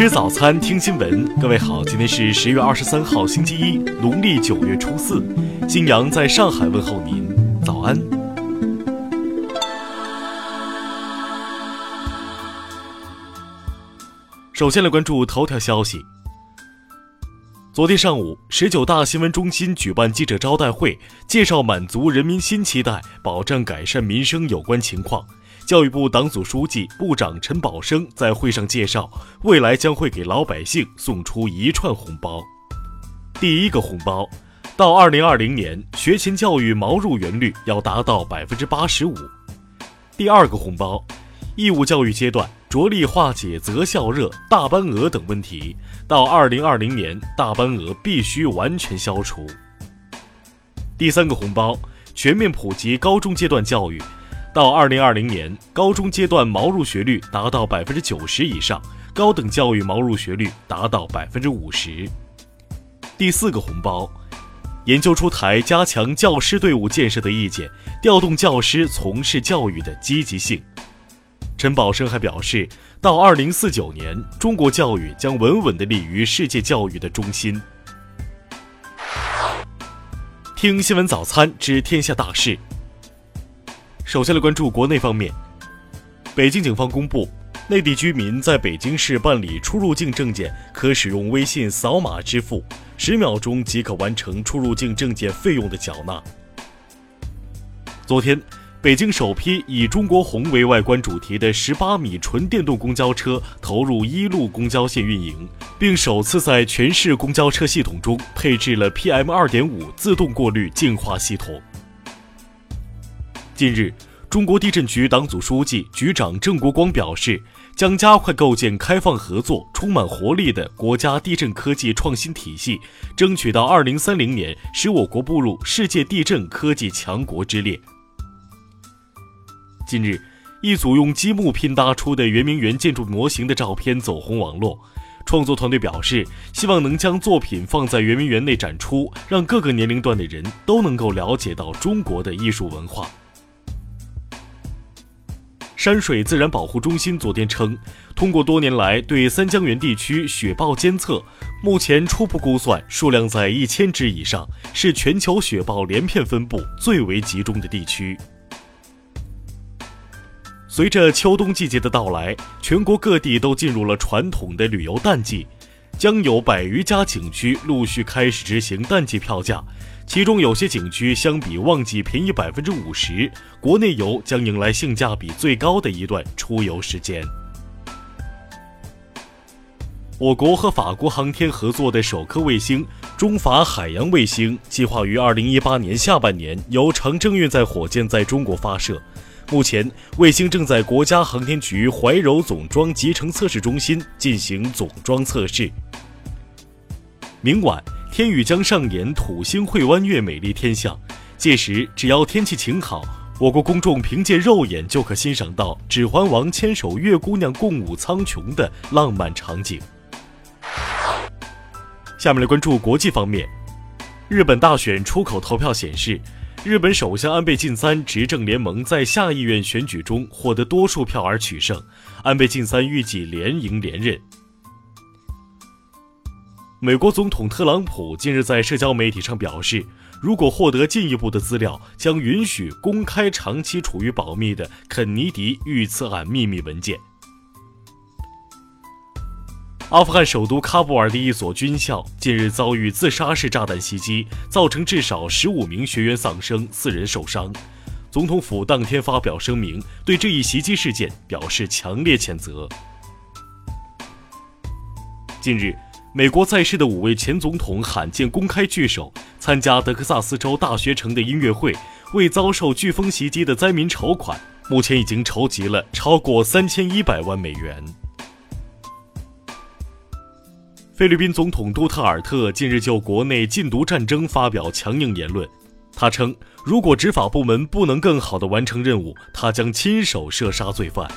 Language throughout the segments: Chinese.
吃早餐，听新闻。各位好，今天是十月二十三号，星期一，农历九月初四。新阳在上海问候您，早安。首先来关注头条消息。昨天上午，十九大新闻中心举办记者招待会，介绍满足人民新期待、保障改善民生有关情况。教育部党组书记、部长陈宝生在会上介绍，未来将会给老百姓送出一串红包。第一个红包，到二零二零年，学前教育毛入园率要达到百分之八十五。第二个红包，义务教育阶段着力化解择校热、大班额等问题，到二零二零年，大班额必须完全消除。第三个红包，全面普及高中阶段教育。到二零二零年，高中阶段毛入学率达到百分之九十以上，高等教育毛入学率达到百分之五十。第四个红包，研究出台加强教师队伍建设的意见，调动教师从事教育的积极性。陈宝生还表示，到二零四九年，中国教育将稳稳地立于世界教育的中心。听新闻早餐知天下大事。首先来关注国内方面，北京警方公布，内地居民在北京市办理出入境证件，可使用微信扫码支付，十秒钟即可完成出入境证件费用的缴纳。昨天，北京首批以“中国红”为外观主题的十八米纯电动公交车投入一路公交线运营，并首次在全市公交车系统中配置了 PM 二点五自动过滤净化系统。近日，中国地震局党组书记、局长郑国光表示，将加快构建开放合作、充满活力的国家地震科技创新体系，争取到二零三零年使我国步入世界地震科技强国之列。近日，一组用积木拼搭出的圆明园建筑模型的照片走红网络，创作团队表示，希望能将作品放在圆明园内展出，让各个年龄段的人都能够了解到中国的艺术文化。山水自然保护中心昨天称，通过多年来对三江源地区雪豹监测，目前初步估算数量在一千只以上，是全球雪豹连片分布最为集中的地区。随着秋冬季节的到来，全国各地都进入了传统的旅游淡季，将有百余家景区陆续开始执行淡季票价。其中有些景区相比旺季便宜百分之五十，国内游将迎来性价比最高的一段出游时间。我国和法国航天合作的首颗卫星——中法海洋卫星，计划于二零一八年下半年由长征运载火箭在中国发射。目前，卫星正在国家航天局怀柔总装集成测试中心进行总装测试。明晚。天宇将上演土星会弯月美丽天象，届时只要天气晴好，我国公众凭借肉眼就可欣赏到《指环王》牵手月姑娘共舞苍穹的浪漫场景。下面来关注国际方面，日本大选出口投票显示，日本首相安倍晋三执政联盟在下议院选举中获得多数票而取胜，安倍晋三预计连赢连任。美国总统特朗普近日在社交媒体上表示，如果获得进一步的资料，将允许公开长期处于保密的肯尼迪遇刺案秘密文件。阿富汗首都喀布尔的一所军校近日遭遇自杀式炸弹袭击，造成至少十五名学员丧生，四人受伤。总统府当天发表声明，对这一袭击事件表示强烈谴责。近日。美国在世的五位前总统罕见公开聚首，参加德克萨斯州大学城的音乐会，为遭受飓风袭击的灾民筹款，目前已经筹集了超过三千一百万美元。菲律宾总统杜特尔特近日就国内禁毒战争发表强硬言论，他称，如果执法部门不能更好地完成任务，他将亲手射杀罪犯。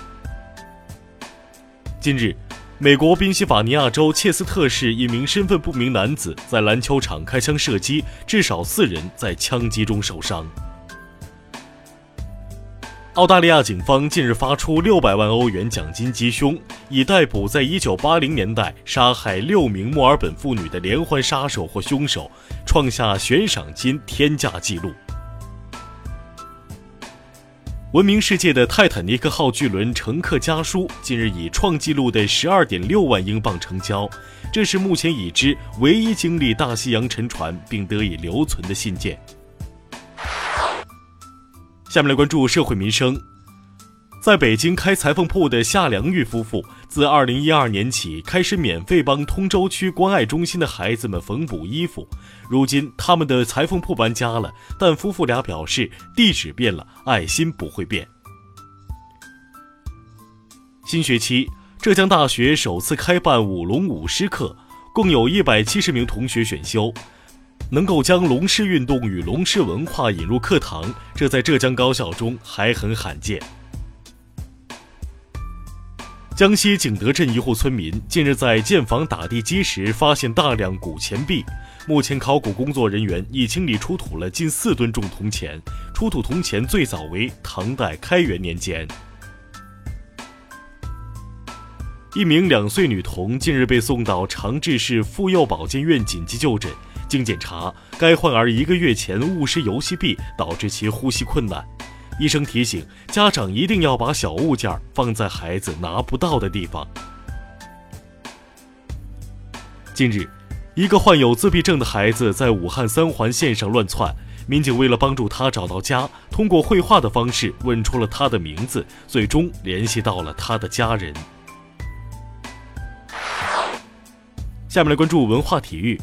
近日。美国宾夕法尼亚州切斯特市一名身份不明男子在篮球场开枪射击，至少四人在枪击中受伤。澳大利亚警方近日发出六百万欧元奖金缉凶，以逮捕在一九八零年代杀害六名墨尔本妇女的连环杀手或凶手，创下悬赏金天价纪录。闻名世界的泰坦尼克号巨轮乘客家书近日以创纪录的十二点六万英镑成交，这是目前已知唯一经历大西洋沉船并得以留存的信件。下面来关注社会民生。在北京开裁缝铺的夏良玉夫妇，自二零一二年起开始免费帮通州区关爱中心的孩子们缝补衣服。如今，他们的裁缝铺搬家了，但夫妇俩表示，地址变了，爱心不会变。新学期，浙江大学首次开办舞龙舞狮课，共有一百七十名同学选修。能够将龙狮运动与龙狮文化引入课堂，这在浙江高校中还很罕见。江西景德镇一户村民近日在建房打地基时发现大量古钱币，目前考古工作人员已清理出土了近四吨重铜钱，出土铜钱最早为唐代开元年间。一名两岁女童近日被送到长治市妇幼保健院紧急就诊。经检查，该患儿一个月前误食游戏币，导致其呼吸困难。医生提醒家长一定要把小物件放在孩子拿不到的地方。近日，一个患有自闭症的孩子在武汉三环线上乱窜，民警为了帮助他找到家，通过绘画的方式问出了他的名字，最终联系到了他的家人。下面来关注文化体育。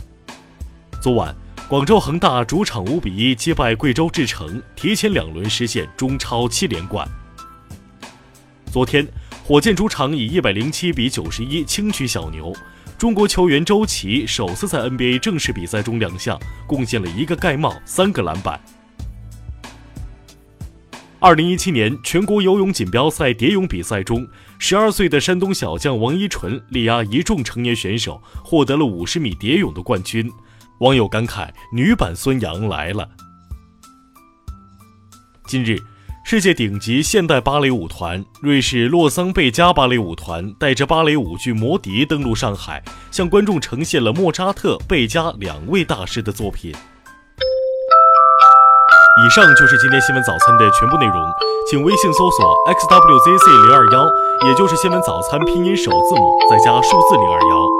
昨晚，广州恒大主场五比一击败贵州智诚，提前两轮实现中超七连冠。昨天，火箭主场以一百零七比九十一轻取小牛。中国球员周琦首次在 NBA 正式比赛中亮相，贡献了一个盖帽、三个篮板。二零一七年全国游泳锦标赛蝶泳比赛中，十二岁的山东小将王一纯力压一众成年选手，获得了五十米蝶泳的冠军。网友感慨：“女版孙杨来了。”近日，世界顶级现代芭蕾舞团瑞士洛桑贝加芭蕾舞团带着芭蕾舞剧《魔笛》登陆上海，向观众呈现了莫扎特、贝加两位大师的作品。以上就是今天新闻早餐的全部内容，请微信搜索 xwzc 零二幺，也就是新闻早餐拼音首字母再加数字零二幺。